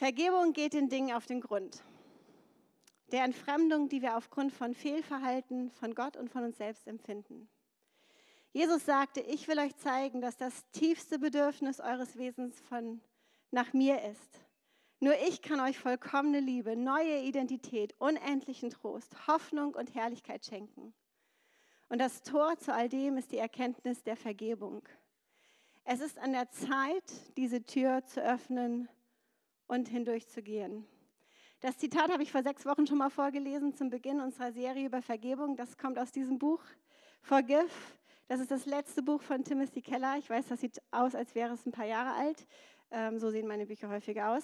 Vergebung geht den Dingen auf den Grund. Der Entfremdung, die wir aufgrund von Fehlverhalten von Gott und von uns selbst empfinden. Jesus sagte, ich will euch zeigen, dass das tiefste Bedürfnis eures Wesens von, nach mir ist. Nur ich kann euch vollkommene Liebe, neue Identität, unendlichen Trost, Hoffnung und Herrlichkeit schenken. Und das Tor zu all dem ist die Erkenntnis der Vergebung. Es ist an der Zeit, diese Tür zu öffnen und hindurchzugehen. Das Zitat habe ich vor sechs Wochen schon mal vorgelesen zum Beginn unserer Serie über Vergebung. Das kommt aus diesem Buch Forgive. Das ist das letzte Buch von Timothy Keller. Ich weiß, das sieht aus, als wäre es ein paar Jahre alt. Ähm, so sehen meine Bücher häufiger aus.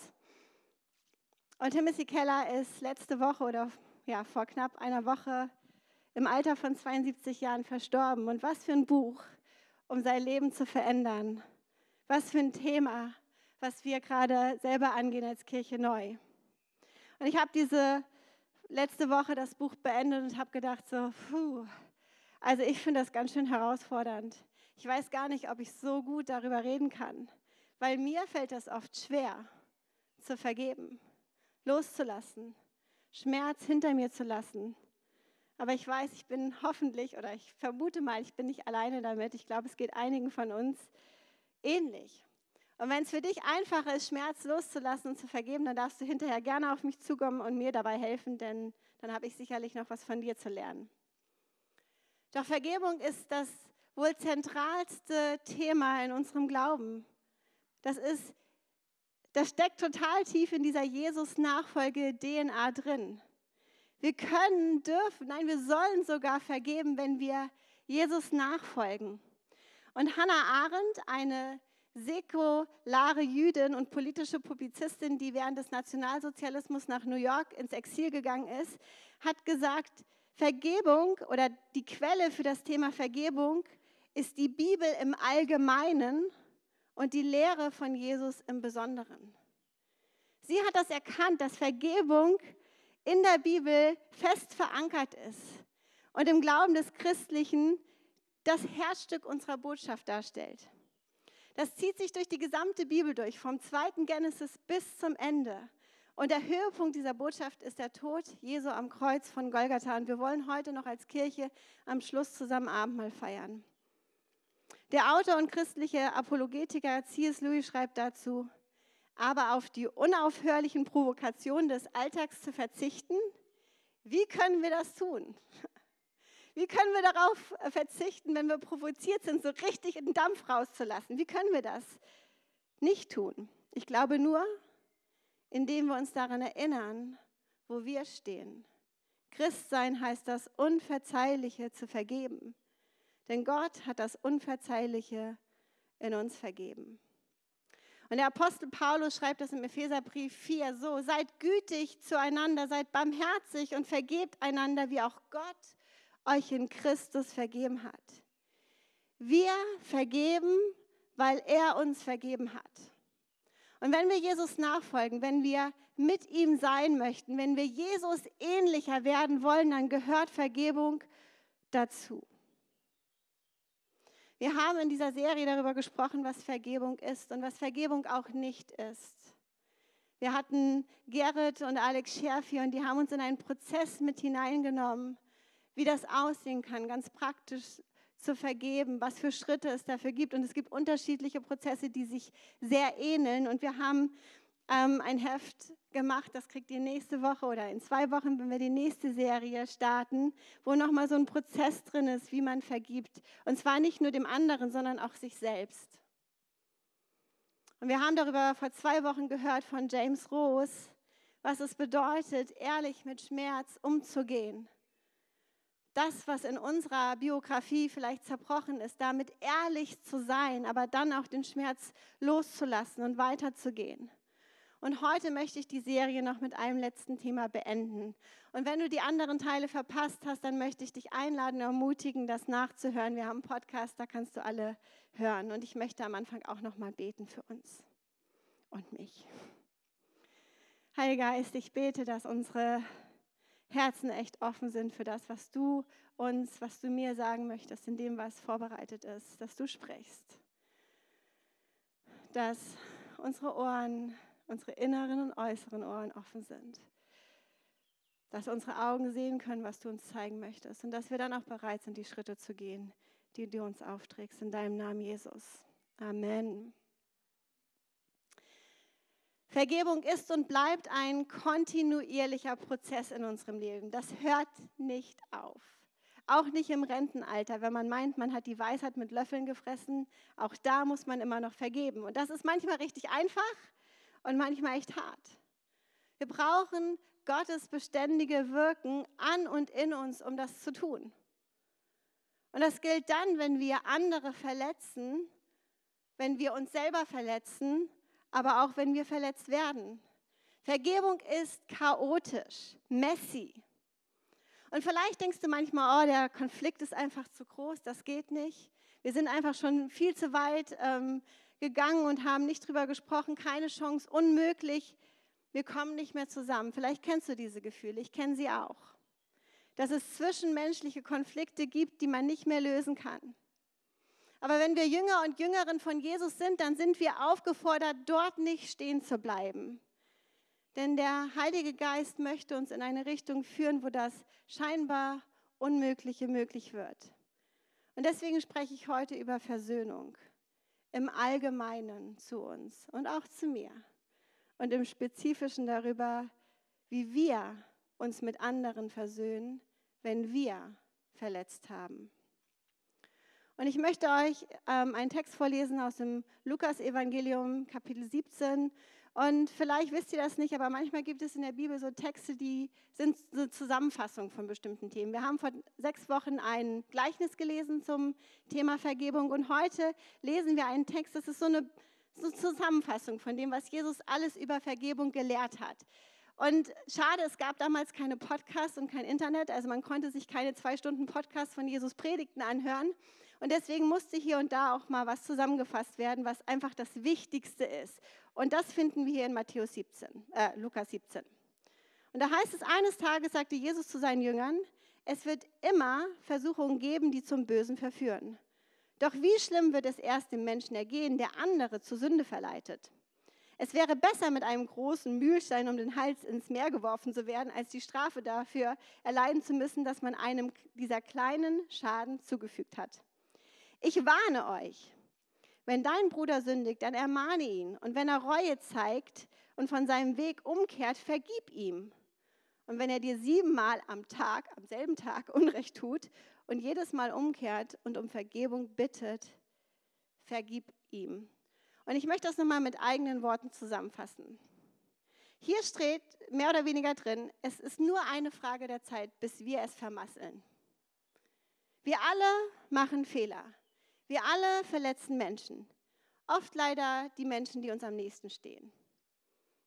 Und Timothy Keller ist letzte Woche oder ja, vor knapp einer Woche im Alter von 72 Jahren verstorben. Und was für ein Buch, um sein Leben zu verändern. Was für ein Thema, was wir gerade selber angehen als Kirche neu. Und ich habe diese letzte Woche das Buch beendet und habe gedacht, so, puh, also ich finde das ganz schön herausfordernd. Ich weiß gar nicht, ob ich so gut darüber reden kann, weil mir fällt das oft schwer zu vergeben, loszulassen, Schmerz hinter mir zu lassen. Aber ich weiß, ich bin hoffentlich oder ich vermute mal, ich bin nicht alleine damit. Ich glaube, es geht einigen von uns ähnlich. Und wenn es für dich einfacher ist, Schmerz loszulassen und zu vergeben, dann darfst du hinterher gerne auf mich zukommen und mir dabei helfen, denn dann habe ich sicherlich noch was von dir zu lernen. Doch Vergebung ist das wohl zentralste Thema in unserem Glauben. Das ist, das steckt total tief in dieser Jesus-Nachfolge-DNA drin. Wir können, dürfen, nein, wir sollen sogar vergeben, wenn wir Jesus nachfolgen. Und Hannah Arendt, eine säkulare Jüdin und politische Publizistin, die während des Nationalsozialismus nach New York ins Exil gegangen ist, hat gesagt, Vergebung oder die Quelle für das Thema Vergebung ist die Bibel im Allgemeinen und die Lehre von Jesus im Besonderen. Sie hat das erkannt, dass Vergebung in der Bibel fest verankert ist und im Glauben des Christlichen das Herzstück unserer Botschaft darstellt. Das zieht sich durch die gesamte Bibel durch, vom zweiten Genesis bis zum Ende. Und der Höhepunkt dieser Botschaft ist der Tod Jesu am Kreuz von Golgatha. Und wir wollen heute noch als Kirche am Schluss zusammen Abendmahl feiern. Der Autor und christliche Apologetiker C.S. Lewis schreibt dazu, aber auf die unaufhörlichen Provokationen des Alltags zu verzichten, wie können wir das tun? Wie können wir darauf äh, verzichten, wenn wir provoziert sind, so richtig den Dampf rauszulassen? Wie können wir das nicht tun? Ich glaube nur, indem wir uns daran erinnern, wo wir stehen. Christsein heißt das Unverzeihliche zu vergeben. Denn Gott hat das Unverzeihliche in uns vergeben. Und der Apostel Paulus schreibt das im Epheserbrief 4 so, seid gütig zueinander, seid barmherzig und vergebt einander, wie auch Gott euch in Christus vergeben hat. Wir vergeben, weil er uns vergeben hat. Und wenn wir Jesus nachfolgen, wenn wir mit ihm sein möchten, wenn wir Jesus ähnlicher werden wollen, dann gehört Vergebung dazu. Wir haben in dieser Serie darüber gesprochen, was Vergebung ist und was Vergebung auch nicht ist. Wir hatten Gerrit und Alex Scherfi und die haben uns in einen Prozess mit hineingenommen, wie das aussehen kann, ganz praktisch zu vergeben, was für Schritte es dafür gibt. Und es gibt unterschiedliche Prozesse, die sich sehr ähneln. Und wir haben ähm, ein Heft gemacht, das kriegt ihr nächste Woche oder in zwei Wochen, wenn wir die nächste Serie starten, wo nochmal so ein Prozess drin ist, wie man vergibt. Und zwar nicht nur dem anderen, sondern auch sich selbst. Und wir haben darüber vor zwei Wochen gehört von James Rose, was es bedeutet, ehrlich mit Schmerz umzugehen das, was in unserer Biografie vielleicht zerbrochen ist, damit ehrlich zu sein, aber dann auch den Schmerz loszulassen und weiterzugehen. Und heute möchte ich die Serie noch mit einem letzten Thema beenden. Und wenn du die anderen Teile verpasst hast, dann möchte ich dich einladen, ermutigen, das nachzuhören. Wir haben einen Podcast, da kannst du alle hören. Und ich möchte am Anfang auch noch mal beten für uns und mich. Heiliger Geist, ich bete, dass unsere Herzen echt offen sind für das, was du uns, was du mir sagen möchtest, in dem, was vorbereitet ist, dass du sprichst. Dass unsere Ohren unsere inneren und äußeren Ohren offen sind. Dass unsere Augen sehen können, was du uns zeigen möchtest. Und dass wir dann auch bereit sind, die Schritte zu gehen, die du uns aufträgst. In deinem Namen, Jesus. Amen. Vergebung ist und bleibt ein kontinuierlicher Prozess in unserem Leben. Das hört nicht auf. Auch nicht im Rentenalter, wenn man meint, man hat die Weisheit mit Löffeln gefressen. Auch da muss man immer noch vergeben. Und das ist manchmal richtig einfach und manchmal echt hart. Wir brauchen Gottes beständige Wirken an und in uns, um das zu tun. Und das gilt dann, wenn wir andere verletzen, wenn wir uns selber verletzen, aber auch wenn wir verletzt werden. Vergebung ist chaotisch, messy. Und vielleicht denkst du manchmal, oh, der Konflikt ist einfach zu groß, das geht nicht. Wir sind einfach schon viel zu weit ähm, gegangen und haben nicht drüber gesprochen, keine Chance, unmöglich. Wir kommen nicht mehr zusammen. Vielleicht kennst du diese Gefühle, ich kenne sie auch. Dass es zwischenmenschliche Konflikte gibt, die man nicht mehr lösen kann. Aber wenn wir Jünger und Jüngerinnen von Jesus sind, dann sind wir aufgefordert, dort nicht stehen zu bleiben. Denn der Heilige Geist möchte uns in eine Richtung führen, wo das scheinbar Unmögliche möglich wird. Und deswegen spreche ich heute über Versöhnung im Allgemeinen zu uns und auch zu mir und im Spezifischen darüber, wie wir uns mit anderen versöhnen, wenn wir verletzt haben. Und ich möchte euch ähm, einen Text vorlesen aus dem Lukas-Evangelium, Kapitel 17. Und vielleicht wisst ihr das nicht, aber manchmal gibt es in der Bibel so Texte, die sind eine Zusammenfassung von bestimmten Themen. Wir haben vor sechs Wochen ein Gleichnis gelesen zum Thema Vergebung und heute lesen wir einen Text, das ist so eine, so eine Zusammenfassung von dem, was Jesus alles über Vergebung gelehrt hat. Und schade, es gab damals keine Podcasts und kein Internet, also man konnte sich keine zwei Stunden Podcasts von Jesus Predigten anhören. Und deswegen musste hier und da auch mal was zusammengefasst werden, was einfach das Wichtigste ist. Und das finden wir hier in Matthäus 17, äh, Lukas 17. Und da heißt es, eines Tages sagte Jesus zu seinen Jüngern, es wird immer Versuchungen geben, die zum Bösen verführen. Doch wie schlimm wird es erst dem Menschen ergehen, der andere zur Sünde verleitet? Es wäre besser, mit einem großen Mühlstein um den Hals ins Meer geworfen zu werden, als die Strafe dafür erleiden zu müssen, dass man einem dieser kleinen Schaden zugefügt hat. Ich warne euch, wenn dein Bruder sündigt, dann ermahne ihn. Und wenn er Reue zeigt und von seinem Weg umkehrt, vergib ihm. Und wenn er dir siebenmal am Tag, am selben Tag Unrecht tut und jedes Mal umkehrt und um Vergebung bittet, vergib ihm. Und ich möchte das nochmal mit eigenen Worten zusammenfassen. Hier steht mehr oder weniger drin, es ist nur eine Frage der Zeit, bis wir es vermasseln. Wir alle machen Fehler. Wir alle verletzen Menschen. Oft leider die Menschen, die uns am nächsten stehen.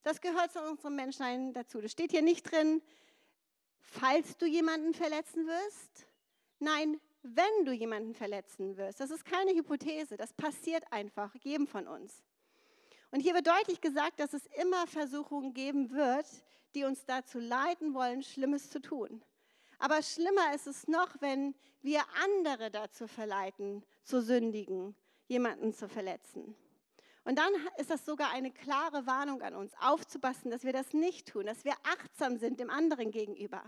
Das gehört zu unserem Menschsein dazu. Das steht hier nicht drin, falls du jemanden verletzen wirst. Nein, wenn du jemanden verletzen wirst. Das ist keine Hypothese, das passiert einfach jedem von uns. Und hier wird deutlich gesagt, dass es immer Versuchungen geben wird, die uns dazu leiten wollen, Schlimmes zu tun. Aber schlimmer ist es noch, wenn wir andere dazu verleiten, zu sündigen, jemanden zu verletzen. Und dann ist das sogar eine klare Warnung an uns, aufzupassen, dass wir das nicht tun, dass wir achtsam sind dem anderen gegenüber.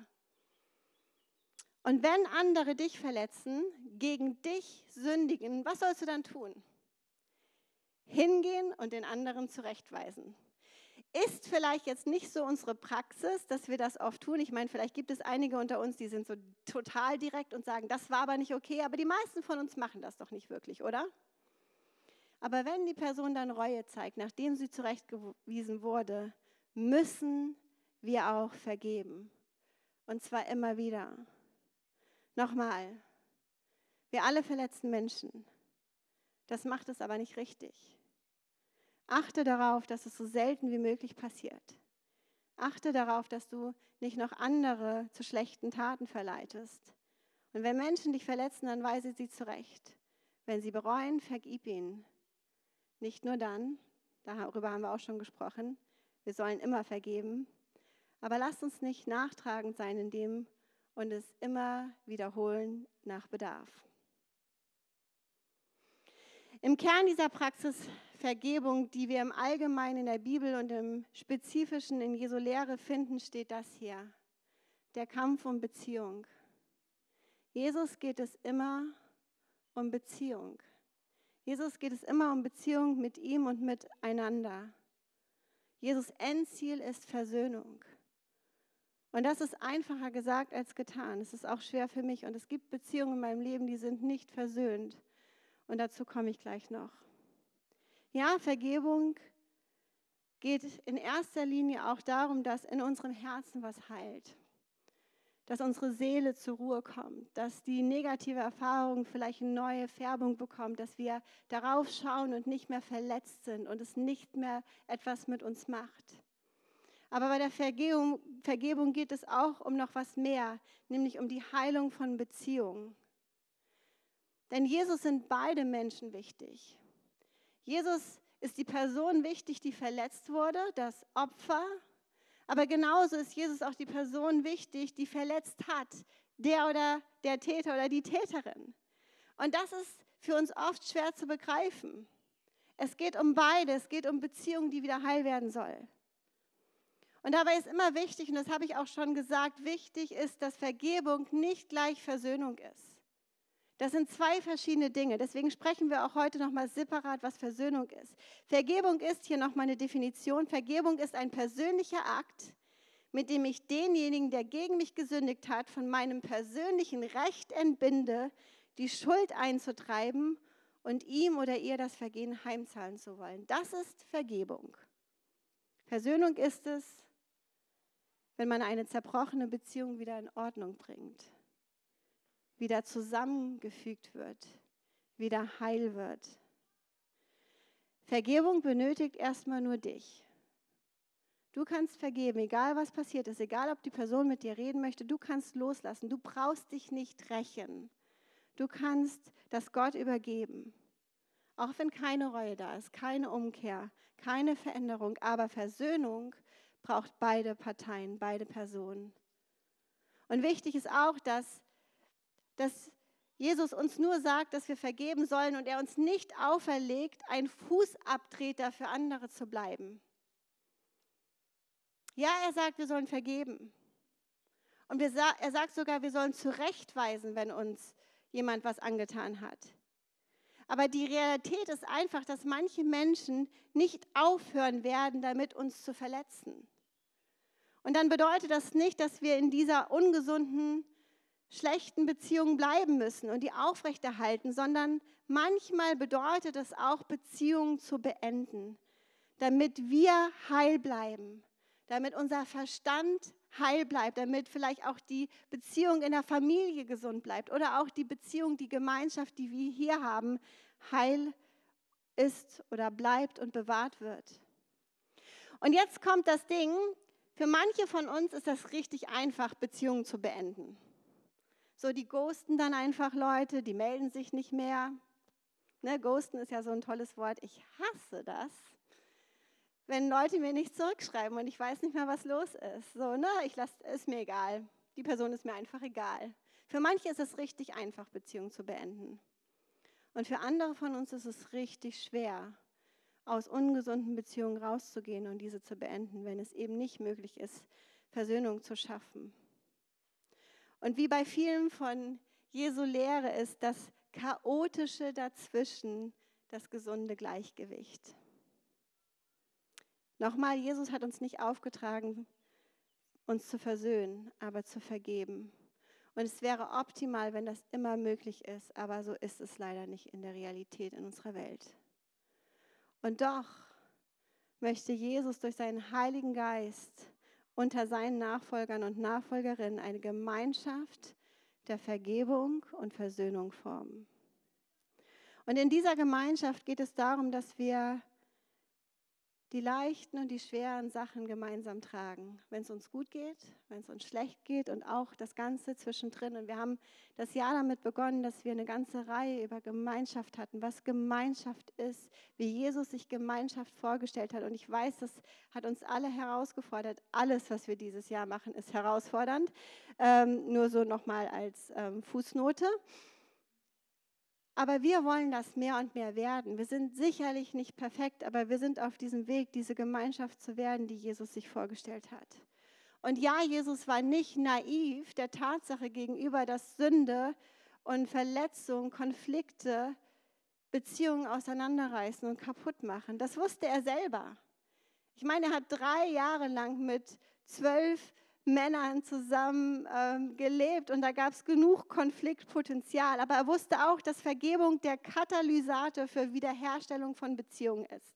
Und wenn andere dich verletzen, gegen dich sündigen, was sollst du dann tun? Hingehen und den anderen zurechtweisen. Ist vielleicht jetzt nicht so unsere Praxis, dass wir das oft tun. Ich meine, vielleicht gibt es einige unter uns, die sind so total direkt und sagen, das war aber nicht okay, aber die meisten von uns machen das doch nicht wirklich, oder? Aber wenn die Person dann Reue zeigt, nachdem sie zurechtgewiesen wurde, müssen wir auch vergeben. Und zwar immer wieder. Nochmal, wir alle verletzen Menschen. Das macht es aber nicht richtig. Achte darauf, dass es so selten wie möglich passiert. Achte darauf, dass du nicht noch andere zu schlechten Taten verleitest. Und wenn Menschen dich verletzen, dann weise sie zurecht. Wenn sie bereuen, vergib ihnen. Nicht nur dann, darüber haben wir auch schon gesprochen, wir sollen immer vergeben, aber lasst uns nicht nachtragend sein in dem und es immer wiederholen nach Bedarf. Im Kern dieser Praxis Vergebung, die wir im Allgemeinen in der Bibel und im Spezifischen in Jesu Lehre finden, steht das hier. Der Kampf um Beziehung. Jesus geht es immer um Beziehung. Jesus geht es immer um Beziehung mit ihm und miteinander. Jesus Endziel ist Versöhnung. Und das ist einfacher gesagt als getan. Es ist auch schwer für mich. Und es gibt Beziehungen in meinem Leben, die sind nicht versöhnt. Und dazu komme ich gleich noch. Ja, Vergebung geht in erster Linie auch darum, dass in unserem Herzen was heilt. Dass unsere Seele zur Ruhe kommt, dass die negative Erfahrung vielleicht eine neue Färbung bekommt, dass wir darauf schauen und nicht mehr verletzt sind und es nicht mehr etwas mit uns macht. Aber bei der Vergebung, Vergebung geht es auch um noch was mehr, nämlich um die Heilung von Beziehungen. Denn Jesus sind beide Menschen wichtig. Jesus ist die Person wichtig, die verletzt wurde, das Opfer. Aber genauso ist Jesus auch die Person wichtig, die verletzt hat, der oder der Täter oder die Täterin. Und das ist für uns oft schwer zu begreifen. Es geht um beide, es geht um Beziehungen, die wieder heil werden sollen. Und dabei ist immer wichtig, und das habe ich auch schon gesagt, wichtig ist, dass Vergebung nicht gleich Versöhnung ist. Das sind zwei verschiedene Dinge. Deswegen sprechen wir auch heute nochmal separat, was Versöhnung ist. Vergebung ist hier nochmal eine Definition. Vergebung ist ein persönlicher Akt, mit dem ich denjenigen, der gegen mich gesündigt hat, von meinem persönlichen Recht entbinde, die Schuld einzutreiben und ihm oder ihr das Vergehen heimzahlen zu wollen. Das ist Vergebung. Versöhnung ist es, wenn man eine zerbrochene Beziehung wieder in Ordnung bringt, wieder zusammengefügt wird, wieder heil wird. Vergebung benötigt erstmal nur dich. Du kannst vergeben, egal was passiert ist, egal ob die Person mit dir reden möchte, du kannst loslassen. Du brauchst dich nicht rächen. Du kannst das Gott übergeben. Auch wenn keine Reue da ist, keine Umkehr, keine Veränderung, aber Versöhnung braucht beide Parteien, beide Personen. Und wichtig ist auch, dass, dass Jesus uns nur sagt, dass wir vergeben sollen und er uns nicht auferlegt, ein Fußabtreter für andere zu bleiben. Ja, er sagt, wir sollen vergeben. Und wir, er sagt sogar, wir sollen zurechtweisen, wenn uns jemand was angetan hat. Aber die Realität ist einfach, dass manche Menschen nicht aufhören werden, damit uns zu verletzen. Und dann bedeutet das nicht, dass wir in dieser ungesunden, schlechten Beziehung bleiben müssen und die aufrechterhalten, sondern manchmal bedeutet es auch, Beziehungen zu beenden, damit wir heil bleiben, damit unser Verstand heil bleibt, damit vielleicht auch die Beziehung in der Familie gesund bleibt oder auch die Beziehung, die Gemeinschaft, die wir hier haben, heil ist oder bleibt und bewahrt wird. Und jetzt kommt das Ding, für manche von uns ist das richtig einfach, Beziehungen zu beenden. So, die ghosten dann einfach Leute, die melden sich nicht mehr. Ne, ghosten ist ja so ein tolles Wort. Ich hasse das, wenn Leute mir nicht zurückschreiben und ich weiß nicht mehr, was los ist. So, ne, ich lasse, ist mir egal. Die Person ist mir einfach egal. Für manche ist es richtig einfach, Beziehungen zu beenden. Und für andere von uns ist es richtig schwer, aus ungesunden Beziehungen rauszugehen und diese zu beenden, wenn es eben nicht möglich ist, Versöhnung zu schaffen. Und wie bei vielen von Jesu Lehre ist das Chaotische dazwischen das gesunde Gleichgewicht. Nochmal, Jesus hat uns nicht aufgetragen, uns zu versöhnen, aber zu vergeben. Und es wäre optimal, wenn das immer möglich ist, aber so ist es leider nicht in der Realität in unserer Welt. Und doch möchte Jesus durch seinen Heiligen Geist unter seinen Nachfolgern und Nachfolgerinnen eine Gemeinschaft der Vergebung und Versöhnung formen. Und in dieser Gemeinschaft geht es darum, dass wir die leichten und die schweren Sachen gemeinsam tragen. Wenn es uns gut geht, wenn es uns schlecht geht und auch das Ganze zwischendrin. Und wir haben das Jahr damit begonnen, dass wir eine ganze Reihe über Gemeinschaft hatten, was Gemeinschaft ist, wie Jesus sich Gemeinschaft vorgestellt hat. Und ich weiß, das hat uns alle herausgefordert. Alles, was wir dieses Jahr machen, ist herausfordernd. Ähm, nur so nochmal als ähm, Fußnote. Aber wir wollen das mehr und mehr werden. Wir sind sicherlich nicht perfekt, aber wir sind auf diesem Weg, diese Gemeinschaft zu werden, die Jesus sich vorgestellt hat. Und ja, Jesus war nicht naiv der Tatsache gegenüber, dass Sünde und Verletzung, Konflikte, Beziehungen auseinanderreißen und kaputt machen. Das wusste er selber. Ich meine, er hat drei Jahre lang mit zwölf Männern zusammen ähm, gelebt und da gab es genug Konfliktpotenzial. Aber er wusste auch, dass Vergebung der Katalysator für Wiederherstellung von Beziehungen ist.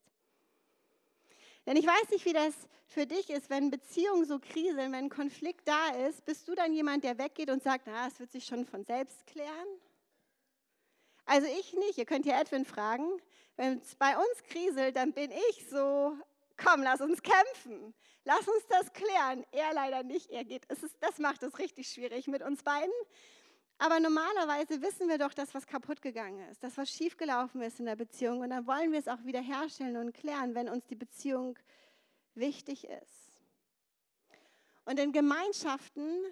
Denn ich weiß nicht, wie das für dich ist, wenn Beziehungen so kriseln, wenn Konflikt da ist, bist du dann jemand, der weggeht und sagt, na, es wird sich schon von selbst klären? Also ich nicht. Ihr könnt ja Edwin fragen. Wenn es bei uns kriselt, dann bin ich so, komm, lass uns kämpfen. Lass uns das klären. Er leider nicht. Er geht. Es ist, das macht es richtig schwierig mit uns beiden. Aber normalerweise wissen wir doch, dass was kaputt gegangen ist, dass was schiefgelaufen ist in der Beziehung. Und dann wollen wir es auch wieder herstellen und klären, wenn uns die Beziehung wichtig ist. Und in Gemeinschaften,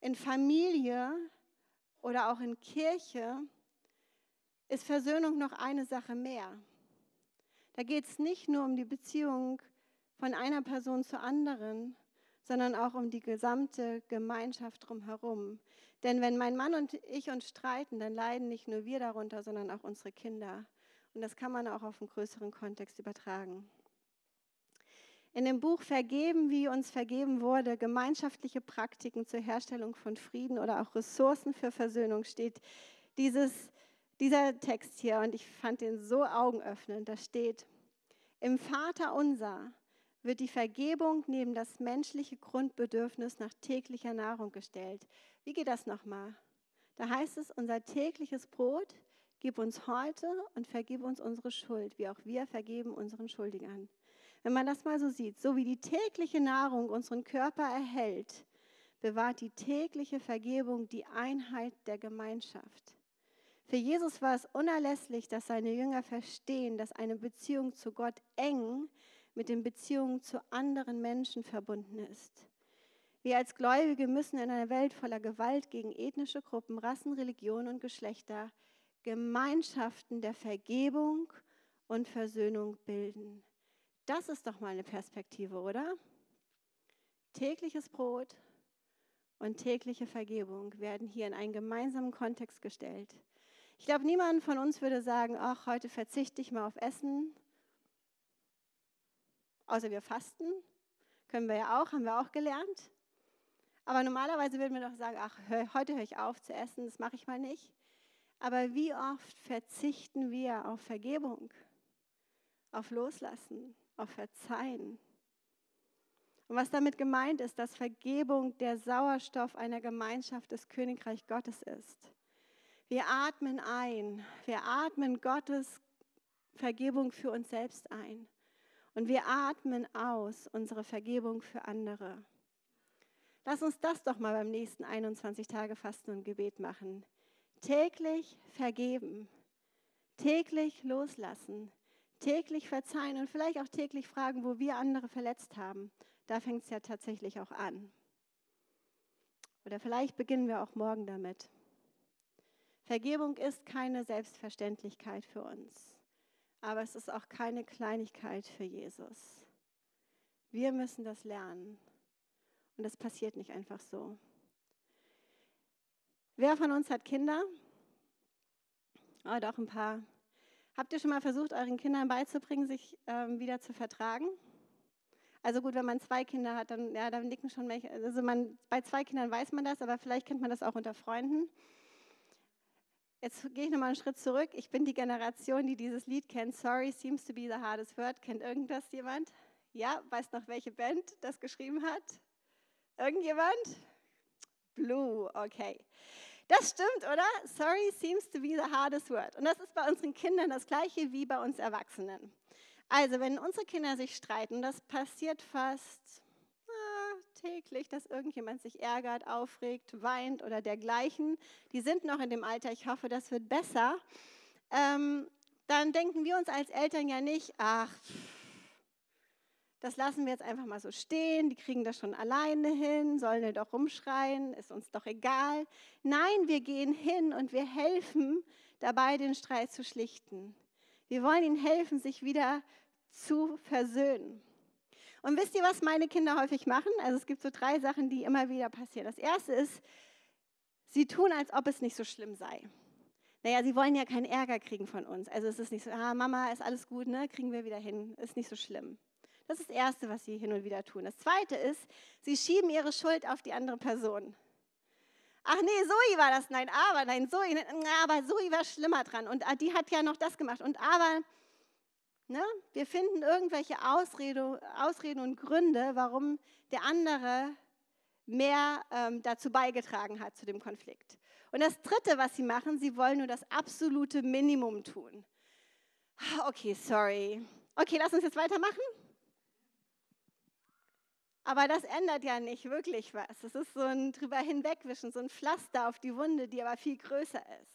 in Familie oder auch in Kirche ist Versöhnung noch eine Sache mehr. Da geht es nicht nur um die Beziehung von einer Person zur anderen, sondern auch um die gesamte Gemeinschaft drumherum. Denn wenn mein Mann und ich uns streiten, dann leiden nicht nur wir darunter, sondern auch unsere Kinder. Und das kann man auch auf einen größeren Kontext übertragen. In dem Buch Vergeben, wie uns vergeben wurde, gemeinschaftliche Praktiken zur Herstellung von Frieden oder auch Ressourcen für Versöhnung steht dieses, dieser Text hier und ich fand den so augenöffnend. Da steht, im Vater unser wird die Vergebung neben das menschliche Grundbedürfnis nach täglicher Nahrung gestellt. Wie geht das nochmal? Da heißt es, unser tägliches Brot gib uns heute und vergib uns unsere Schuld, wie auch wir vergeben unseren Schuldigern. Wenn man das mal so sieht, so wie die tägliche Nahrung unseren Körper erhält, bewahrt die tägliche Vergebung die Einheit der Gemeinschaft. Für Jesus war es unerlässlich, dass seine Jünger verstehen, dass eine Beziehung zu Gott eng mit den Beziehungen zu anderen Menschen verbunden ist. Wir als Gläubige müssen in einer Welt voller Gewalt gegen ethnische Gruppen, Rassen, Religionen und Geschlechter Gemeinschaften der Vergebung und Versöhnung bilden. Das ist doch mal eine Perspektive, oder? Tägliches Brot und tägliche Vergebung werden hier in einen gemeinsamen Kontext gestellt. Ich glaube, niemand von uns würde sagen, ach, heute verzichte ich mal auf Essen Außer wir fasten, können wir ja auch, haben wir auch gelernt. Aber normalerweise würden wir doch sagen, ach, heute höre ich auf zu essen, das mache ich mal nicht. Aber wie oft verzichten wir auf Vergebung, auf Loslassen, auf Verzeihen? Und was damit gemeint ist, dass Vergebung der Sauerstoff einer Gemeinschaft des Königreich Gottes ist. Wir atmen ein, wir atmen Gottes Vergebung für uns selbst ein. Und wir atmen aus unsere Vergebung für andere. Lass uns das doch mal beim nächsten 21 Tage Fasten und Gebet machen. Täglich vergeben, täglich loslassen, täglich verzeihen und vielleicht auch täglich fragen, wo wir andere verletzt haben. Da fängt es ja tatsächlich auch an. Oder vielleicht beginnen wir auch morgen damit. Vergebung ist keine Selbstverständlichkeit für uns aber es ist auch keine Kleinigkeit für Jesus. Wir müssen das lernen und das passiert nicht einfach so. Wer von uns hat Kinder? Oh, doch ein paar. Habt ihr schon mal versucht, euren Kindern beizubringen, sich ähm, wieder zu vertragen? Also gut, wenn man zwei Kinder hat, dann, ja, dann nicken schon welche. Also man, bei zwei Kindern weiß man das, aber vielleicht kennt man das auch unter Freunden. Jetzt gehe ich nochmal einen Schritt zurück. Ich bin die Generation, die dieses Lied kennt. Sorry seems to be the hardest word. Kennt irgendwas jemand? Ja, weiß noch, welche Band das geschrieben hat? Irgendjemand? Blue, okay. Das stimmt, oder? Sorry seems to be the hardest word. Und das ist bei unseren Kindern das gleiche wie bei uns Erwachsenen. Also, wenn unsere Kinder sich streiten, das passiert fast täglich, dass irgendjemand sich ärgert, aufregt, weint oder dergleichen. Die sind noch in dem Alter, ich hoffe, das wird besser. Ähm, dann denken wir uns als Eltern ja nicht, ach, das lassen wir jetzt einfach mal so stehen, die kriegen das schon alleine hin, sollen wir doch rumschreien, ist uns doch egal. Nein, wir gehen hin und wir helfen, dabei, den Streit zu schlichten. Wir wollen ihnen helfen, sich wieder zu versöhnen. Und wisst ihr, was meine Kinder häufig machen? Also es gibt so drei Sachen, die immer wieder passieren. Das erste ist, sie tun, als ob es nicht so schlimm sei. Naja, sie wollen ja keinen Ärger kriegen von uns. Also es ist nicht so, ah, Mama, ist alles gut, ne? kriegen wir wieder hin, ist nicht so schlimm. Das ist das Erste, was sie hin und wieder tun. Das Zweite ist, sie schieben ihre Schuld auf die andere Person. Ach nee, Zoe war das, nein, aber, nein, Zoe, aber Zoe war schlimmer dran und ah, die hat ja noch das gemacht und aber, Ne? Wir finden irgendwelche Ausrede, Ausreden und Gründe, warum der andere mehr ähm, dazu beigetragen hat zu dem Konflikt. Und das Dritte, was sie machen, sie wollen nur das absolute Minimum tun. Okay, sorry. Okay, lass uns jetzt weitermachen. Aber das ändert ja nicht wirklich was. Es ist so ein drüber hinwegwischen, so ein Pflaster auf die Wunde, die aber viel größer ist.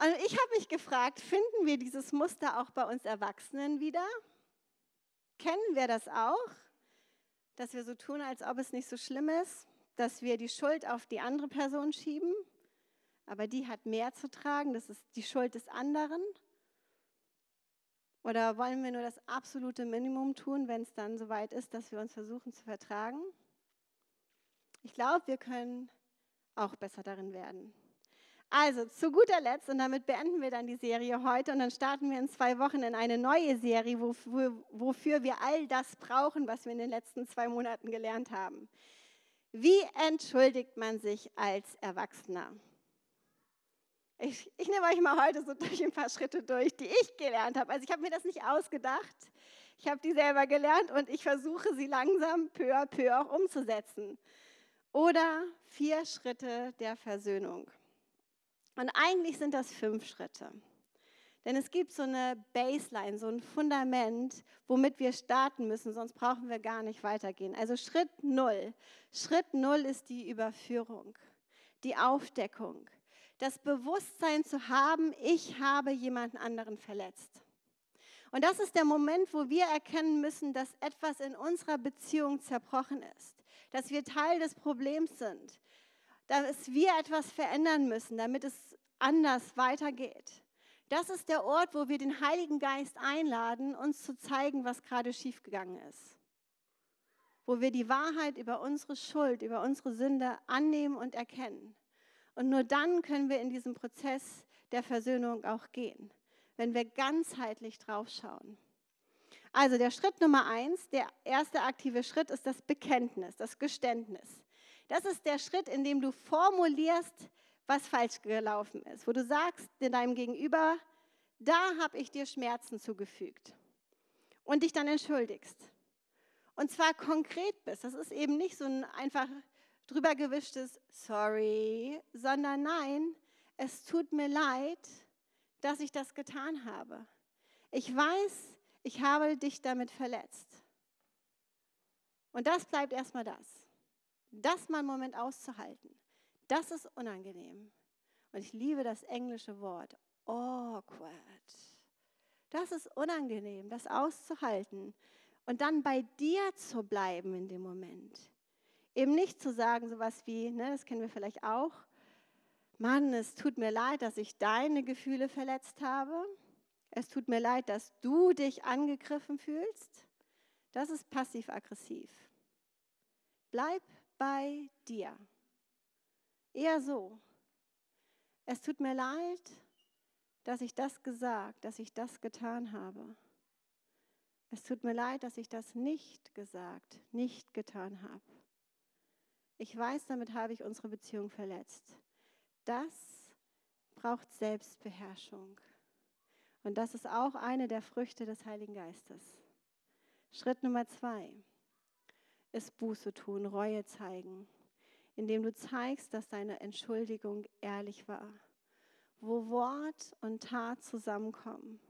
Und ich habe mich gefragt, finden wir dieses Muster auch bei uns Erwachsenen wieder? Kennen wir das auch? Dass wir so tun, als ob es nicht so schlimm ist, dass wir die Schuld auf die andere Person schieben, aber die hat mehr zu tragen, das ist die Schuld des anderen. Oder wollen wir nur das absolute Minimum tun, wenn es dann soweit ist, dass wir uns versuchen zu vertragen? Ich glaube, wir können auch besser darin werden. Also zu guter Letzt, und damit beenden wir dann die Serie heute und dann starten wir in zwei Wochen in eine neue Serie, wofür, wofür wir all das brauchen, was wir in den letzten zwei Monaten gelernt haben. Wie entschuldigt man sich als Erwachsener? Ich, ich, nehme euch mal heute so durch ein paar Schritte durch, die ich gelernt habe. Also ich habe mir das nicht ausgedacht. Ich habe die selber gelernt und ich versuche sie langsam peu à peu auch umzusetzen. Oder vier Schritte der Versöhnung. Und eigentlich sind das fünf Schritte. Denn es gibt so eine Baseline, so ein Fundament, womit wir starten müssen, sonst brauchen wir gar nicht weitergehen. Also Schritt Null. Schritt Null ist die Überführung, die Aufdeckung, das Bewusstsein zu haben, ich habe jemanden anderen verletzt. Und das ist der Moment, wo wir erkennen müssen, dass etwas in unserer Beziehung zerbrochen ist, dass wir Teil des Problems sind, dass wir etwas verändern müssen, damit es anders weitergeht. Das ist der Ort, wo wir den Heiligen Geist einladen, uns zu zeigen, was gerade schiefgegangen ist. Wo wir die Wahrheit über unsere Schuld, über unsere Sünde annehmen und erkennen. Und nur dann können wir in diesen Prozess der Versöhnung auch gehen, wenn wir ganzheitlich draufschauen. Also der Schritt Nummer eins, der erste aktive Schritt ist das Bekenntnis, das Geständnis. Das ist der Schritt, in dem du formulierst, was falsch gelaufen ist, wo du sagst in deinem Gegenüber, da habe ich dir Schmerzen zugefügt und dich dann entschuldigst. Und zwar konkret bist. Das ist eben nicht so ein einfach drüber gewischtes Sorry, sondern nein, es tut mir leid, dass ich das getan habe. Ich weiß, ich habe dich damit verletzt. Und das bleibt erstmal das. Das mal einen Moment auszuhalten. Das ist unangenehm. Und ich liebe das englische Wort awkward. Das ist unangenehm, das auszuhalten und dann bei dir zu bleiben in dem Moment. Eben nicht zu sagen, sowas wie, ne, das kennen wir vielleicht auch, Mann, es tut mir leid, dass ich deine Gefühle verletzt habe. Es tut mir leid, dass du dich angegriffen fühlst. Das ist passiv-aggressiv. Bleib bei dir. Eher so. Es tut mir leid, dass ich das gesagt, dass ich das getan habe. Es tut mir leid, dass ich das nicht gesagt, nicht getan habe. Ich weiß, damit habe ich unsere Beziehung verletzt. Das braucht Selbstbeherrschung. Und das ist auch eine der Früchte des Heiligen Geistes. Schritt Nummer zwei ist Buße tun, Reue zeigen indem du zeigst, dass deine Entschuldigung ehrlich war, wo Wort und Tat zusammenkommen,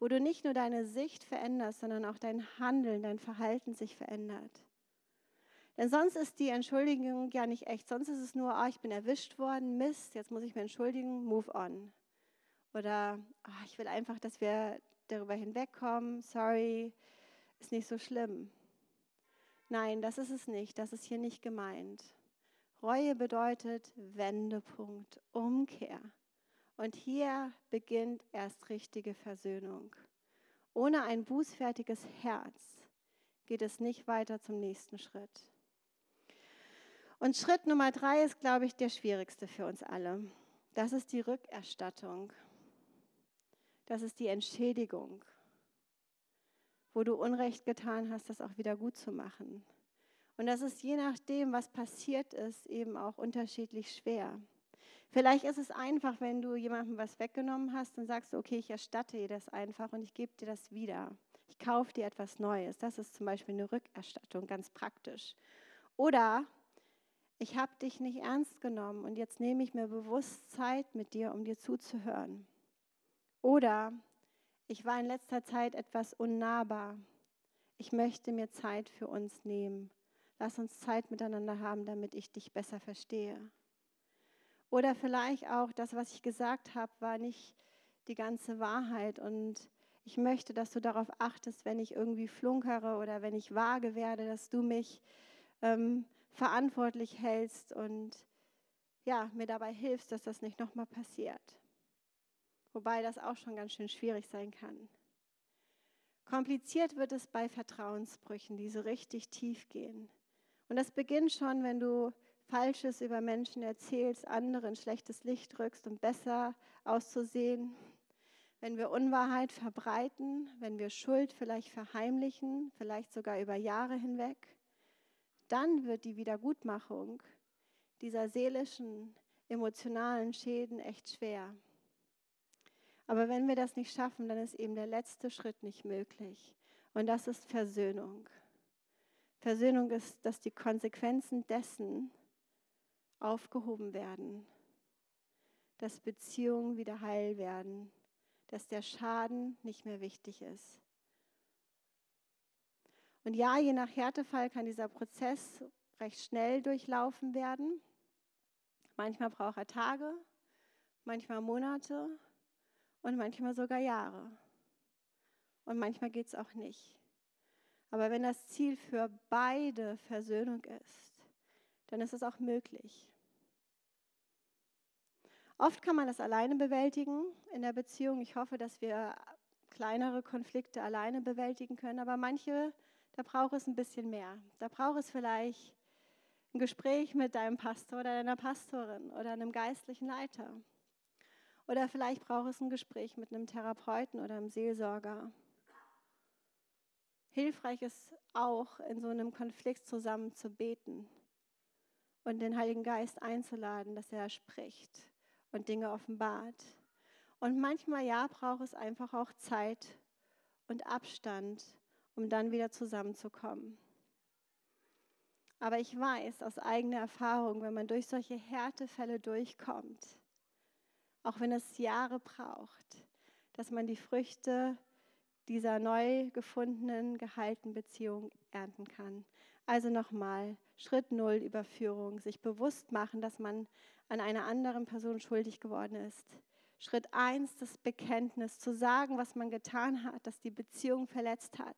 wo du nicht nur deine Sicht veränderst, sondern auch dein Handeln, dein Verhalten sich verändert. Denn sonst ist die Entschuldigung ja nicht echt. Sonst ist es nur, oh, ich bin erwischt worden, Mist, jetzt muss ich mir entschuldigen, move on. Oder oh, ich will einfach, dass wir darüber hinwegkommen, sorry, ist nicht so schlimm. Nein, das ist es nicht. Das ist hier nicht gemeint. Reue bedeutet Wendepunkt, Umkehr. Und hier beginnt erst richtige Versöhnung. Ohne ein bußfertiges Herz geht es nicht weiter zum nächsten Schritt. Und Schritt Nummer drei ist, glaube ich, der schwierigste für uns alle. Das ist die Rückerstattung. Das ist die Entschädigung, wo du Unrecht getan hast, das auch wieder gut zu machen. Und das ist je nachdem, was passiert ist, eben auch unterschiedlich schwer. Vielleicht ist es einfach, wenn du jemandem was weggenommen hast, dann sagst okay, ich erstatte dir das einfach und ich gebe dir das wieder. Ich kaufe dir etwas Neues. Das ist zum Beispiel eine Rückerstattung, ganz praktisch. Oder ich habe dich nicht ernst genommen und jetzt nehme ich mir bewusst Zeit mit dir, um dir zuzuhören. Oder ich war in letzter Zeit etwas unnahbar. Ich möchte mir Zeit für uns nehmen. Lass uns Zeit miteinander haben, damit ich dich besser verstehe. Oder vielleicht auch das, was ich gesagt habe, war nicht die ganze Wahrheit. Und ich möchte, dass du darauf achtest, wenn ich irgendwie flunkere oder wenn ich vage werde, dass du mich ähm, verantwortlich hältst und ja, mir dabei hilfst, dass das nicht nochmal passiert. Wobei das auch schon ganz schön schwierig sein kann. Kompliziert wird es bei Vertrauensbrüchen, die so richtig tief gehen. Und das beginnt schon, wenn du Falsches über Menschen erzählst, anderen schlechtes Licht rückst, um besser auszusehen, wenn wir Unwahrheit verbreiten, wenn wir Schuld vielleicht verheimlichen, vielleicht sogar über Jahre hinweg, dann wird die Wiedergutmachung dieser seelischen, emotionalen Schäden echt schwer. Aber wenn wir das nicht schaffen, dann ist eben der letzte Schritt nicht möglich. Und das ist Versöhnung. Versöhnung ist, dass die Konsequenzen dessen, aufgehoben werden, dass Beziehungen wieder heil werden, dass der Schaden nicht mehr wichtig ist. Und ja, je nach Härtefall kann dieser Prozess recht schnell durchlaufen werden. Manchmal braucht er Tage, manchmal Monate und manchmal sogar Jahre. Und manchmal geht es auch nicht. Aber wenn das Ziel für beide Versöhnung ist, dann ist es auch möglich. Oft kann man das alleine bewältigen in der Beziehung. Ich hoffe, dass wir kleinere Konflikte alleine bewältigen können, aber manche, da braucht es ein bisschen mehr. Da braucht es vielleicht ein Gespräch mit deinem Pastor oder deiner Pastorin oder einem geistlichen Leiter. Oder vielleicht braucht es ein Gespräch mit einem Therapeuten oder einem Seelsorger. Hilfreich ist auch, in so einem Konflikt zusammen zu beten und den Heiligen Geist einzuladen, dass er spricht und Dinge offenbart. Und manchmal, ja, braucht es einfach auch Zeit und Abstand, um dann wieder zusammenzukommen. Aber ich weiß aus eigener Erfahrung, wenn man durch solche Härtefälle durchkommt, auch wenn es Jahre braucht, dass man die Früchte dieser neu gefundenen, gehaltenen Beziehung ernten kann. Also nochmal, Schritt Null Überführung, sich bewusst machen, dass man an einer anderen Person schuldig geworden ist. Schritt eins, das Bekenntnis, zu sagen, was man getan hat, dass die Beziehung verletzt hat.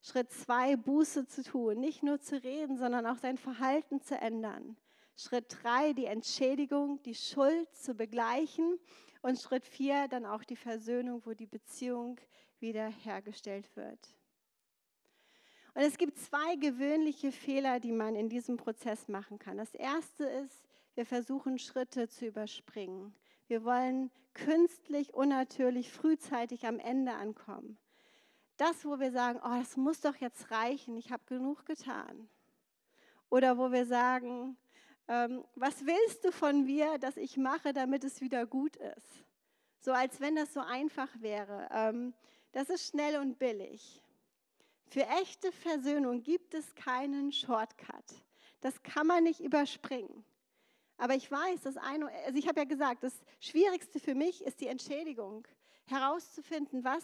Schritt zwei, Buße zu tun, nicht nur zu reden, sondern auch sein Verhalten zu ändern. Schritt drei, die Entschädigung, die Schuld zu begleichen. Und Schritt vier, dann auch die Versöhnung, wo die Beziehung wiederhergestellt wird. Und es gibt zwei gewöhnliche Fehler, die man in diesem Prozess machen kann. Das erste ist, wir versuchen Schritte zu überspringen. Wir wollen künstlich, unnatürlich, frühzeitig am Ende ankommen. Das, wo wir sagen, oh, das muss doch jetzt reichen, ich habe genug getan. Oder wo wir sagen, was willst du von mir, dass ich mache, damit es wieder gut ist? So als wenn das so einfach wäre. Ähm, das ist schnell und billig. Für echte Versöhnung gibt es keinen Shortcut. Das kann man nicht überspringen. Aber ich weiß, das eine, also ich habe ja gesagt, das Schwierigste für mich ist die Entschädigung. Herauszufinden, was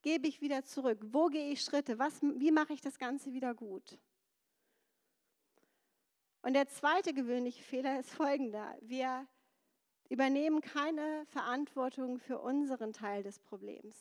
gebe ich wieder zurück? Wo gehe ich Schritte? Was, wie mache ich das Ganze wieder gut? Und der zweite gewöhnliche Fehler ist folgender. Wir übernehmen keine Verantwortung für unseren Teil des Problems.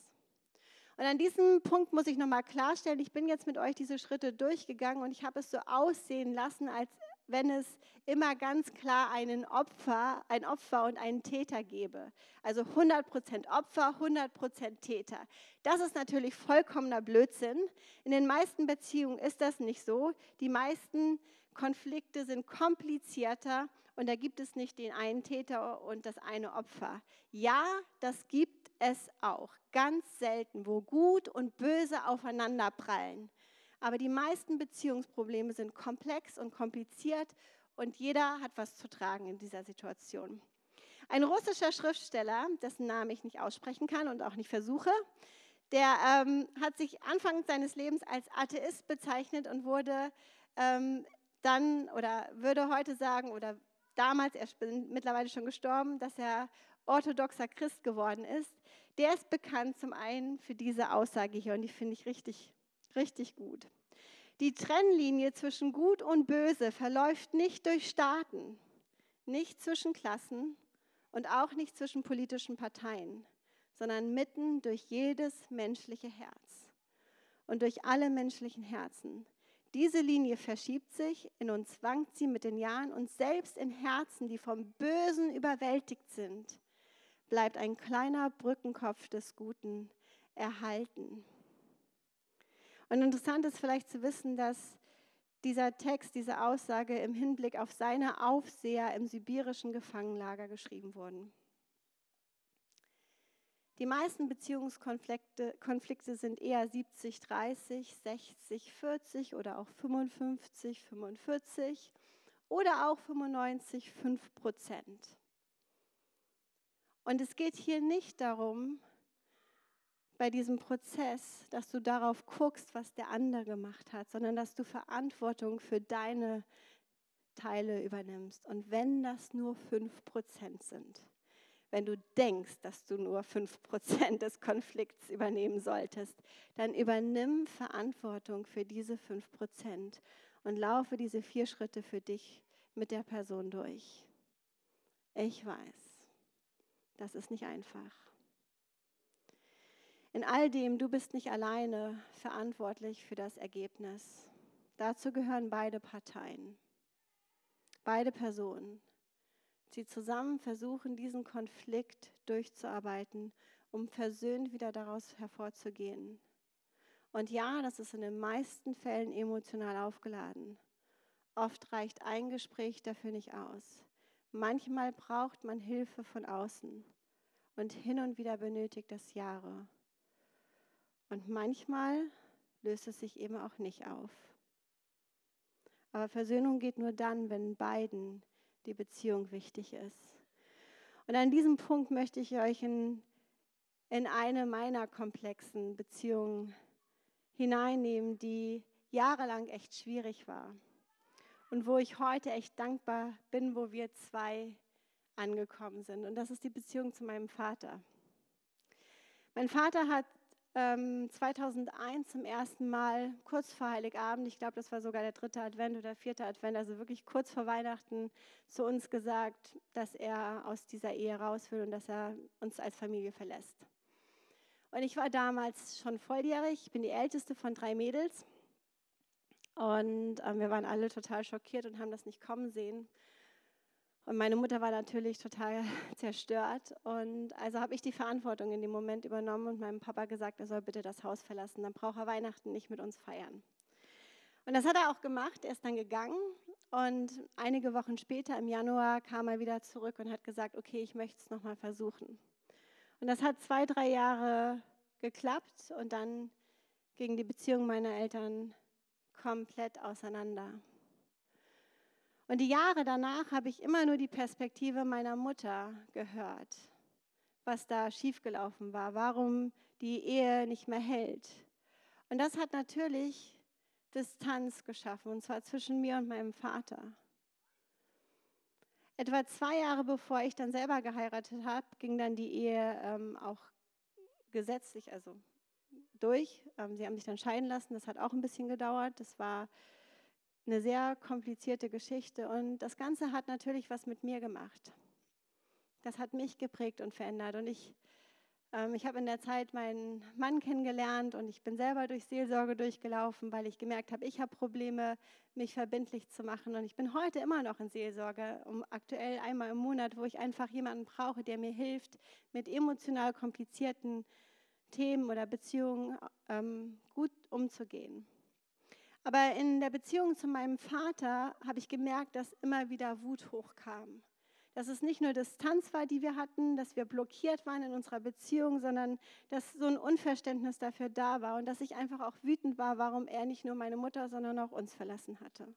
Und an diesem Punkt muss ich nochmal klarstellen, ich bin jetzt mit euch diese Schritte durchgegangen und ich habe es so aussehen lassen, als wenn es immer ganz klar einen Opfer, ein Opfer und einen Täter gäbe. Also 100% Opfer, 100% Täter. Das ist natürlich vollkommener Blödsinn. In den meisten Beziehungen ist das nicht so. Die meisten Konflikte sind komplizierter und da gibt es nicht den einen Täter und das eine Opfer. Ja, das gibt es auch. Ganz selten, wo Gut und Böse aufeinander prallen. Aber die meisten Beziehungsprobleme sind komplex und kompliziert und jeder hat was zu tragen in dieser Situation. Ein russischer Schriftsteller, dessen Namen ich nicht aussprechen kann und auch nicht versuche, der ähm, hat sich Anfang seines Lebens als Atheist bezeichnet und wurde ähm, dann oder würde heute sagen oder damals, er ist mittlerweile schon gestorben, dass er orthodoxer Christ geworden ist. Der ist bekannt zum einen für diese Aussage hier und die finde ich richtig, richtig gut. Die Trennlinie zwischen Gut und Böse verläuft nicht durch Staaten, nicht zwischen Klassen und auch nicht zwischen politischen Parteien, sondern mitten durch jedes menschliche Herz und durch alle menschlichen Herzen. Diese Linie verschiebt sich, in uns wankt sie mit den Jahren und selbst in Herzen, die vom Bösen überwältigt sind, bleibt ein kleiner Brückenkopf des Guten erhalten. Und interessant ist vielleicht zu wissen, dass dieser Text, diese Aussage im Hinblick auf seine Aufseher im sibirischen Gefangenlager geschrieben wurden. Die meisten Beziehungskonflikte Konflikte sind eher 70, 30, 60, 40 oder auch 55, 45 oder auch 95, 5 Prozent. Und es geht hier nicht darum, bei diesem Prozess, dass du darauf guckst, was der andere gemacht hat, sondern dass du Verantwortung für deine Teile übernimmst. Und wenn das nur 5% sind, wenn du denkst, dass du nur 5% des Konflikts übernehmen solltest, dann übernimm Verantwortung für diese 5% und laufe diese vier Schritte für dich mit der Person durch. Ich weiß, das ist nicht einfach. In all dem, du bist nicht alleine verantwortlich für das Ergebnis. Dazu gehören beide Parteien, beide Personen, die zusammen versuchen, diesen Konflikt durchzuarbeiten, um versöhnt wieder daraus hervorzugehen. Und ja, das ist in den meisten Fällen emotional aufgeladen. Oft reicht ein Gespräch dafür nicht aus. Manchmal braucht man Hilfe von außen und hin und wieder benötigt es Jahre. Und manchmal löst es sich eben auch nicht auf. Aber Versöhnung geht nur dann, wenn beiden die Beziehung wichtig ist. Und an diesem Punkt möchte ich euch in, in eine meiner komplexen Beziehungen hineinnehmen, die jahrelang echt schwierig war. Und wo ich heute echt dankbar bin, wo wir zwei angekommen sind. Und das ist die Beziehung zu meinem Vater. Mein Vater hat 2001 zum ersten Mal, kurz vor Heiligabend, ich glaube, das war sogar der dritte Advent oder vierte Advent, also wirklich kurz vor Weihnachten, zu uns gesagt, dass er aus dieser Ehe raus will und dass er uns als Familie verlässt. Und ich war damals schon volljährig, ich bin die älteste von drei Mädels. Und ähm, wir waren alle total schockiert und haben das nicht kommen sehen. Und meine Mutter war natürlich total zerstört. Und also habe ich die Verantwortung in dem Moment übernommen und meinem Papa gesagt, er soll bitte das Haus verlassen. Dann braucht er Weihnachten nicht mit uns feiern. Und das hat er auch gemacht. Er ist dann gegangen. Und einige Wochen später, im Januar, kam er wieder zurück und hat gesagt, okay, ich möchte es nochmal versuchen. Und das hat zwei, drei Jahre geklappt. Und dann ging die Beziehung meiner Eltern komplett auseinander. Und die Jahre danach habe ich immer nur die Perspektive meiner Mutter gehört, was da schiefgelaufen war, warum die Ehe nicht mehr hält. Und das hat natürlich Distanz geschaffen, und zwar zwischen mir und meinem Vater. Etwa zwei Jahre bevor ich dann selber geheiratet habe, ging dann die Ehe ähm, auch gesetzlich, also durch. Ähm, sie haben sich dann scheiden lassen. Das hat auch ein bisschen gedauert. Das war eine sehr komplizierte Geschichte und das Ganze hat natürlich was mit mir gemacht. Das hat mich geprägt und verändert und ich Ähm, ich habe in der Zeit meinen Mann kennengelernt und ich bin selber durch Seelsorge durchgelaufen, weil ich gemerkt habe, ich habe Probleme, mich verbindlich zu machen. Und ich bin heute immer noch in Seelsorge, um aktuell einmal im Monat, wo ich einfach jemanden brauche, der mir hilft, mit emotional komplizierten Themen oder Beziehungen ähm, gut umzugehen. Aber in der Beziehung zu meinem Vater habe ich gemerkt, dass immer wieder Wut hochkam dass es nicht nur Distanz war, die wir hatten, dass wir blockiert waren in unserer Beziehung, sondern dass so ein Unverständnis dafür da war und dass ich einfach auch wütend war, warum er nicht nur meine Mutter, sondern auch uns verlassen hatte.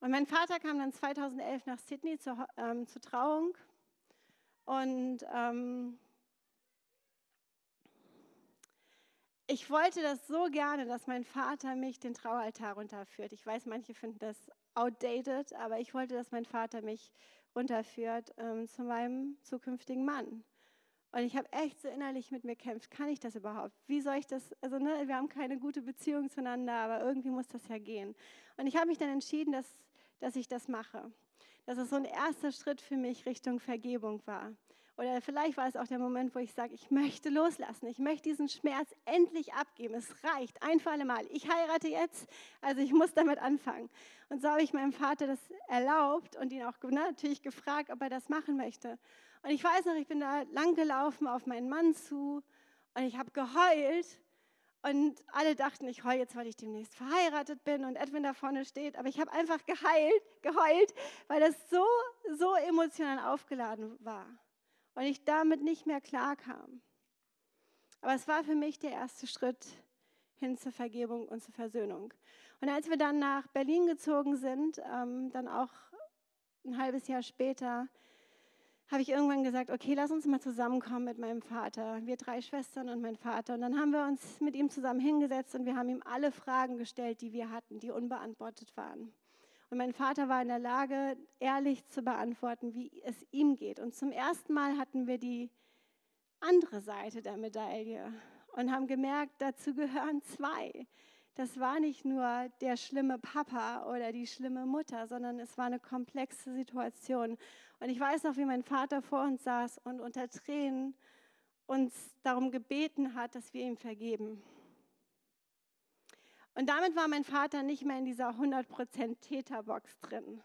Und mein Vater kam dann 2011 nach Sydney zur, ähm, zur Trauung und ähm, ich wollte das so gerne, dass mein Vater mich den Traualtar runterführt. Ich weiß, manche finden das outdated, aber ich wollte, dass mein Vater mich runterführt ähm, zu meinem zukünftigen Mann. Und ich habe echt so innerlich mit mir kämpft, kann ich das überhaupt? Wie soll ich das, also ne, wir haben keine gute Beziehung zueinander, aber irgendwie muss das ja gehen. Und ich habe mich dann entschieden, dass, dass ich das mache. Dass es so ein erster Schritt für mich Richtung Vergebung war. Oder vielleicht war es auch der Moment, wo ich sage, ich möchte loslassen. Ich möchte diesen Schmerz endlich abgeben. Es reicht ein für alle Mal. Ich heirate jetzt, also ich muss damit anfangen. Und so habe ich meinem Vater das erlaubt und ihn auch ne, natürlich gefragt, ob er das machen möchte. Und ich weiß noch, ich bin da lang gelaufen auf meinen Mann zu und ich habe geheult. Und alle dachten, ich heule jetzt, weil ich demnächst verheiratet bin und Edwin da vorne steht. Aber ich habe einfach geheilt, geheult, weil das so, so emotional aufgeladen war und ich damit nicht mehr klarkam. Aber es war für mich der erste Schritt hin zur Vergebung und zur Versöhnung. Und als wir dann nach Berlin gezogen sind, ähm, dann auch ein halbes Jahr später, habe ich irgendwann gesagt, okay, lass uns mal zusammenkommen mit meinem Vater. Wir drei Schwestern und mein Vater. Und dann haben wir uns mit ihm zusammen hingesetzt und wir haben ihm alle Fragen gestellt, die wir hatten, die unbeantwortet waren. Und mein Vater war in der Lage, ehrlich zu beantworten, wie es ihm geht. Und zum ersten Mal hatten wir die andere Seite der Medaille und haben gemerkt, dazu gehören zwei. Das war nicht nur der schlimme Papa oder die schlimme Mutter, sondern es war eine komplexe Situation. Und ich weiß noch, wie mein Vater vor uns saß und unter Tränen uns darum gebeten hat, dass wir ihm vergeben. Und damit war mein Vater nicht mehr in dieser 100% Täterbox drin.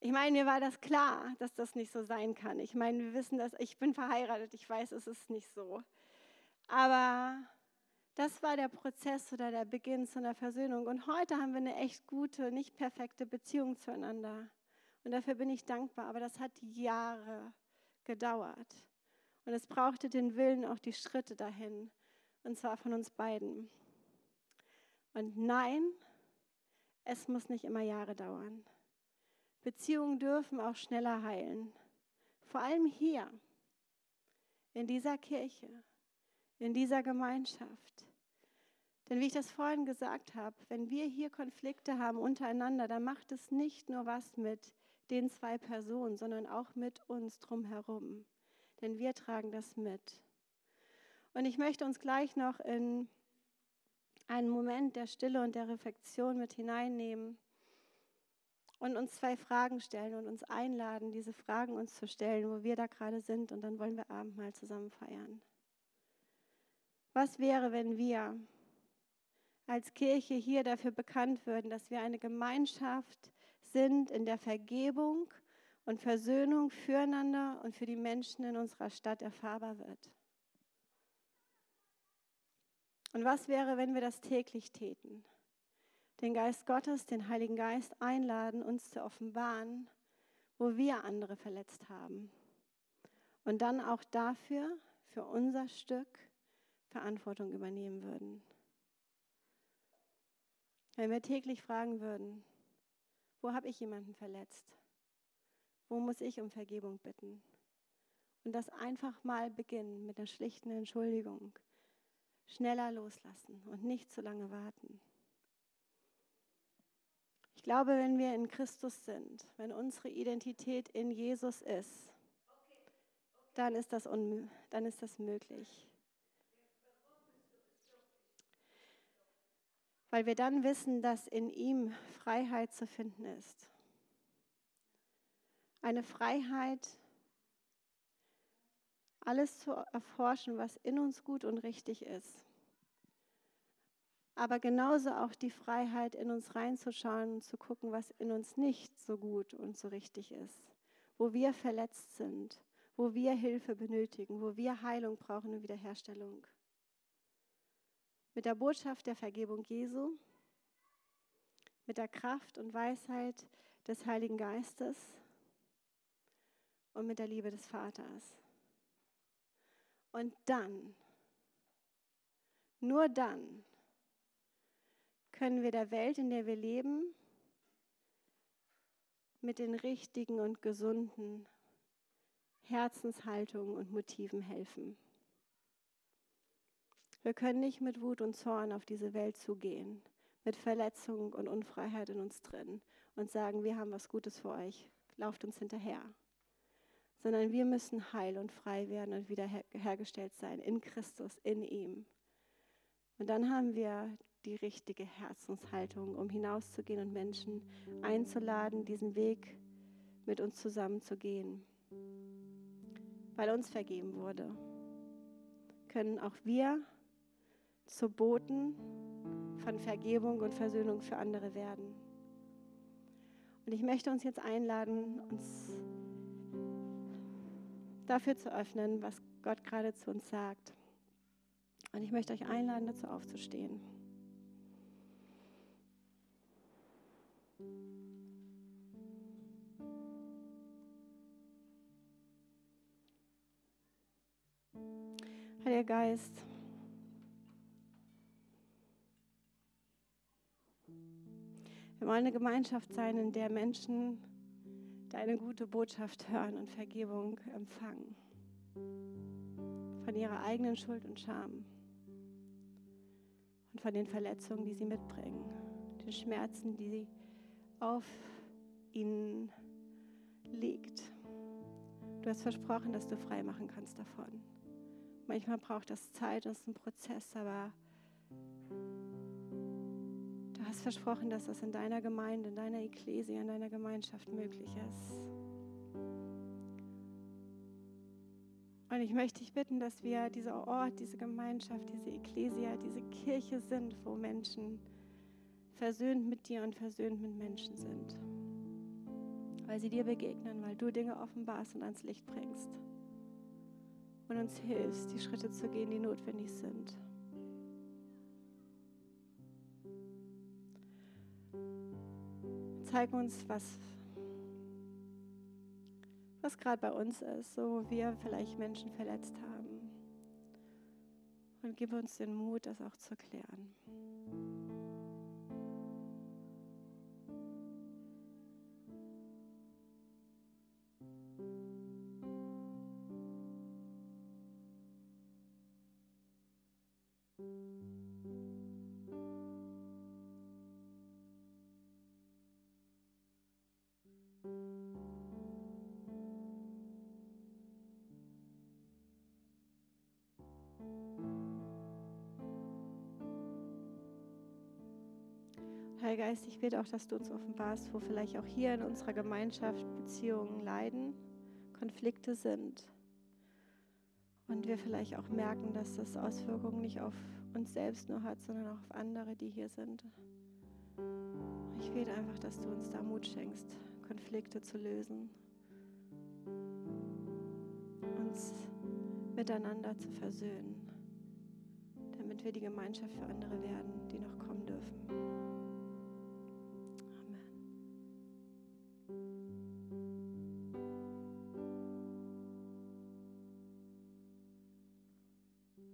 Ich meine, mir war das klar, dass das nicht so sein kann. Ich meine, wir wissen das, ich bin verheiratet, ich weiß, es ist nicht so. Aber das war der Prozess oder der Beginn zu einer Versöhnung. Und heute haben wir eine echt gute, nicht perfekte Beziehung zueinander. Und dafür bin ich dankbar. Aber das hat Jahre gedauert. Und es brauchte den Willen, auch die Schritte dahin. Und zwar von uns beiden. Und nein, es muss nicht immer Jahre dauern. Beziehungen dürfen auch schneller heilen. Vor allem hier, in dieser Kirche, in dieser Gemeinschaft. Denn wie ich das vorhin gesagt habe, wenn wir hier Konflikte haben untereinander, dann macht es nicht nur was mit den zwei Personen, sondern auch mit uns drumherum. Denn wir tragen das mit. Und ich möchte uns gleich noch in einen Moment der Stille und der Reflexion mit hineinnehmen und uns zwei Fragen stellen und uns einladen, diese Fragen uns zu stellen, wo wir da gerade sind. Und dann wollen wir Abendmahl zusammen feiern. Was wäre, wenn wir als Kirche hier dafür bekannt würden, dass wir eine Gemeinschaft sind, in der Vergebung und Versöhnung füreinander und für die Menschen in unserer Stadt erfahrbar wird? Und was wäre, wenn wir das täglich täten? Den Geist Gottes, den Heiligen Geist einladen, uns zu offenbaren, wo wir andere verletzt haben. Und dann auch dafür, für unser Stück, Verantwortung übernehmen würden. Wenn wir täglich fragen würden, wo habe ich jemanden verletzt? Wo muss ich um Vergebung bitten? Und das einfach mal beginnen mit einer schlichten Entschuldigung schneller loslassen und nicht zu lange warten. Ich glaube, wenn wir in Christus sind, wenn unsere Identität in Jesus ist, dann ist das, dann ist das möglich. Weil wir dann wissen, dass in ihm Freiheit zu finden ist. Eine Freiheit, alles zu erforschen, was in uns gut und richtig ist. Aber genauso auch die Freiheit, in uns reinzuschauen und zu gucken, was in uns nicht so gut und so richtig ist. Wo wir verletzt sind, wo wir Hilfe benötigen, wo wir Heilung brauchen und Wiederherstellung. Mit der Botschaft der Vergebung Jesu, mit der Kraft und Weisheit des Heiligen Geistes und mit der Liebe des Vaters. Und dann, nur dann, können wir der Welt, in der wir leben, mit den richtigen und gesunden Herzenshaltungen und Motiven helfen. Wir können nicht mit Wut und Zorn auf diese Welt zugehen, mit Verletzung und Unfreiheit in uns drin und sagen, wir haben was Gutes für euch, lauft uns hinterher. Sondern wir müssen heil und frei werden und wiederhergestellt sein in Christus, in ihm. Und dann haben wir die richtige Herzenshaltung, um hinauszugehen und Menschen einzuladen, diesen Weg mit uns zusammen zu gehen. Weil uns vergeben wurde, können auch wir zu Boten von Vergebung und Versöhnung für andere werden. Und ich möchte uns jetzt einladen, uns dafür zu öffnen, was Gott gerade zu uns sagt. Und ich möchte euch einladen, dazu aufzustehen. Heiliger Geist, wir wollen eine Gemeinschaft sein, in der Menschen deine gute Botschaft hören und Vergebung empfangen von ihrer eigenen Schuld und Scham und von den Verletzungen, die sie mitbringen, den Schmerzen, die sie auf ihnen liegt. Du hast versprochen, dass du frei machen kannst davon. Manchmal braucht das Zeit, das ist ein Prozess, aber hast versprochen, dass das in deiner Gemeinde, in deiner Ekklesia, in deiner Gemeinschaft möglich ist. Und ich möchte dich bitten, dass wir dieser Ort, diese Gemeinschaft, diese Ekklesia, diese Kirche sind, wo Menschen versöhnt mit dir und versöhnt mit Menschen sind. Weil sie dir begegnen, weil du Dinge offenbarst und ans Licht bringst. Und uns hilfst, die Schritte zu gehen, die notwendig sind. Zeig uns, was, was gerade bei uns ist, so wo wir vielleicht Menschen verletzt haben. Und gib uns den Mut, das auch zu klären. Ich bete auch, dass du uns offenbarst, wo vielleicht auch hier in unserer Gemeinschaft Beziehungen leiden, Konflikte sind. Und wir vielleicht auch merken, dass das Auswirkungen nicht auf uns selbst nur hat, sondern auch auf andere, die hier sind. Ich bete einfach, dass du uns da Mut schenkst, Konflikte zu lösen, uns miteinander zu versöhnen, damit wir die Gemeinschaft für andere werden, die noch kommen dürfen.